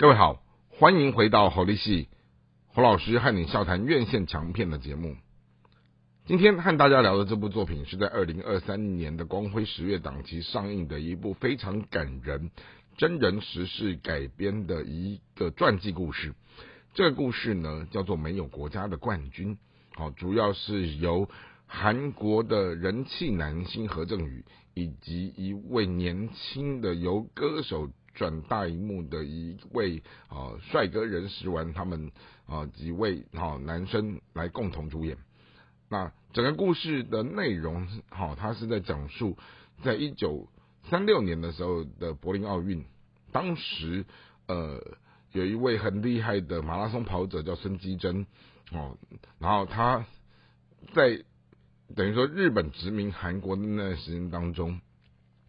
各位好，欢迎回到侯立系侯老师和你笑谈院线强片的节目。今天和大家聊的这部作品是在二零二三年的光辉十月档期上映的一部非常感人、真人实事改编的一个传记故事。这个故事呢叫做《没有国家的冠军》，好，主要是由韩国的人气男星何正宇以及一位年轻的由歌手。转大荧幕的一位啊帅哥任时完他们啊几位哈男生来共同主演。那整个故事的内容好，他是在讲述在一九三六年的时候的柏林奥运，当时呃有一位很厉害的马拉松跑者叫孙基珍哦，然后他在等于说日本殖民韩国的那段时间当中，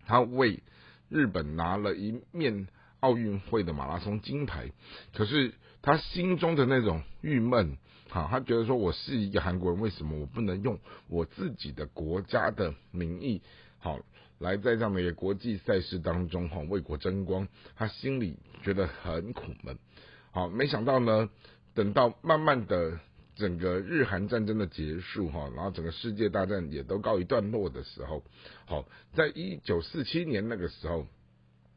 他为日本拿了一面奥运会的马拉松金牌，可是他心中的那种郁闷，哈，他觉得说我是一个韩国人，为什么我不能用我自己的国家的名义，好，来在这样的一个国际赛事当中，哈，为国争光？他心里觉得很苦闷，好，没想到呢，等到慢慢的。整个日韩战争的结束哈，然后整个世界大战也都告一段落的时候，好，在一九四七年那个时候，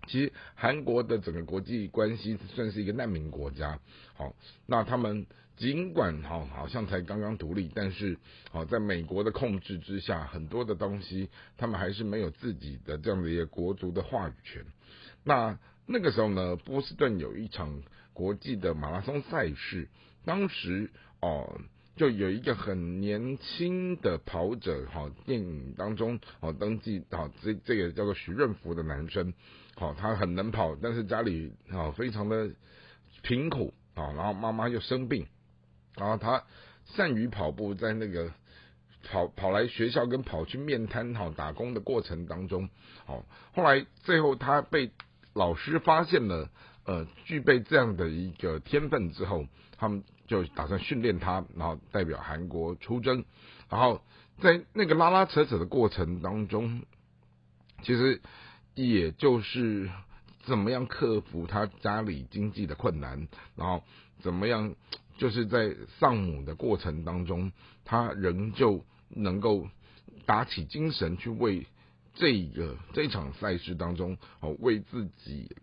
其实韩国的整个国际关系算是一个难民国家，好，那他们尽管哈好像才刚刚独立，但是好在美国的控制之下，很多的东西他们还是没有自己的这样的一个国族的话语权。那那个时候呢，波士顿有一场国际的马拉松赛事，当时。哦，就有一个很年轻的跑者，哈，电影当中哦登记，好，这这个叫做徐润福的男生，好，他很能跑，但是家里啊非常的贫苦啊，然后妈妈又生病，然后他善于跑步，在那个跑跑来学校跟跑去面摊好打工的过程当中，好，后来最后他被老师发现了，呃，具备这样的一个天分之后，他们。就打算训练他，然后代表韩国出征。然后在那个拉拉扯扯的过程当中，其实也就是怎么样克服他家里经济的困难，然后怎么样就是在丧母的过程当中，他仍旧能够打起精神去为这个这场赛事当中哦为自己。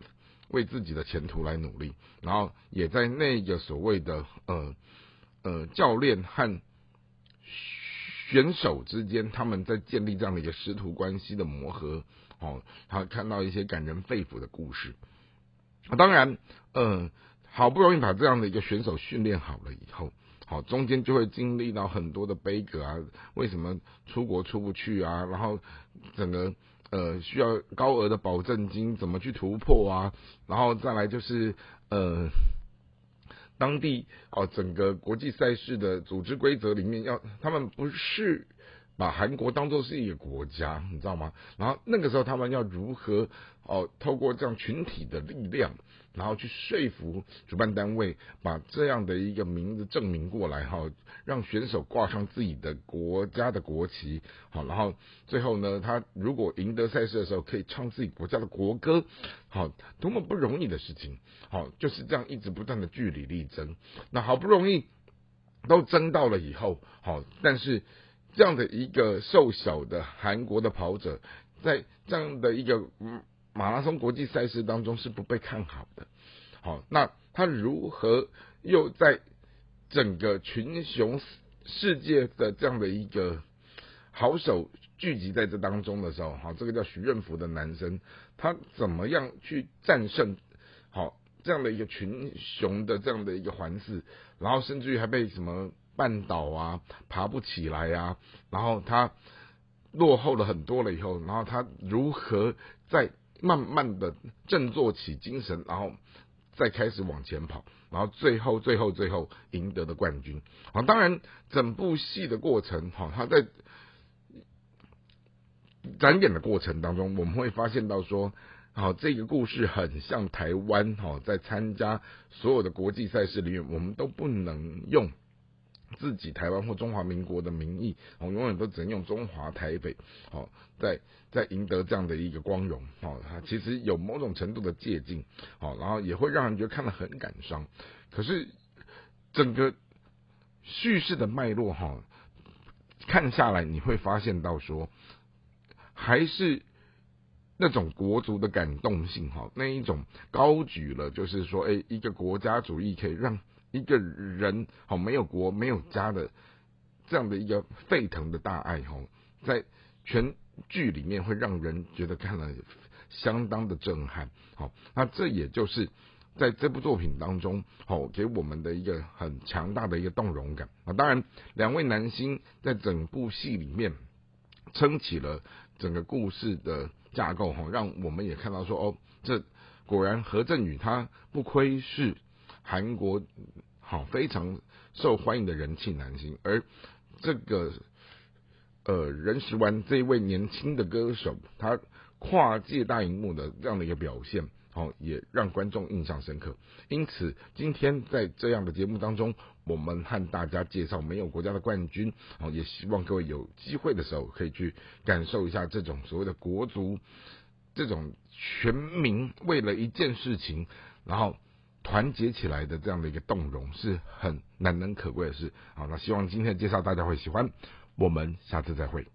为自己的前途来努力，然后也在那个所谓的呃呃教练和选手之间，他们在建立这样的一个师徒关系的磨合，哦，他看到一些感人肺腑的故事。当然，呃，好不容易把这样的一个选手训练好了以后，好中间就会经历到很多的悲歌啊，为什么出国出不去啊？然后整个。呃，需要高额的保证金，怎么去突破啊？然后再来就是呃，当地哦，整个国际赛事的组织规则里面，要他们不是把韩国当做是一个国家，你知道吗？然后那个时候他们要如何哦，透过这样群体的力量？然后去说服主办单位，把这样的一个名字证明过来哈，让选手挂上自己的国家的国旗，好，然后最后呢，他如果赢得赛事的时候，可以唱自己国家的国歌，好，多么不容易的事情，好，就是这样一直不断的据理力争，那好不容易都争到了以后，好，但是这样的一个瘦小的韩国的跑者，在这样的一个。马拉松国际赛事当中是不被看好的，好，那他如何又在整个群雄世界的这样的一个好手聚集在这当中的时候，好，这个叫徐润福的男生，他怎么样去战胜好这样的一个群雄的这样的一个环视，然后甚至于还被什么绊倒啊，爬不起来啊，然后他落后了很多了以后，然后他如何在慢慢的振作起精神，然后再开始往前跑，然后最后最后最后赢得的冠军。好，当然整部戏的过程，哈，他在展演的过程当中，我们会发现到说，好，这个故事很像台湾，哈，在参加所有的国际赛事里面，我们都不能用自己台湾或中华民国的名义，哦，永远都只能用中华台北，哦，在在赢得这样的一个光荣，哦，它其实有某种程度的借鉴，哦，然后也会让人觉得看了很感伤。可是整个叙事的脉络，哈，看下来你会发现到说，还是那种国族的感动性，哈，那一种高举了，就是说，哎，一个国家主义可以让。一个人好没有国没有家的这样的一个沸腾的大爱哈，在全剧里面会让人觉得看了相当的震撼。好，那这也就是在这部作品当中好给我们的一个很强大的一个动容感啊。当然，两位男星在整部戏里面撑起了整个故事的架构哈，让我们也看到说哦，这果然何振宇他不亏是。韩国好非常受欢迎的人气男星，而这个呃任时完这一位年轻的歌手，他跨界大荧幕的这样的一个表现，好也让观众印象深刻。因此，今天在这样的节目当中，我们和大家介绍没有国家的冠军，好也希望各位有机会的时候可以去感受一下这种所谓的国足，这种全民为了一件事情，然后。团结起来的这样的一个动容是很难能可贵的事。好，那希望今天的介绍大家会喜欢，我们下次再会。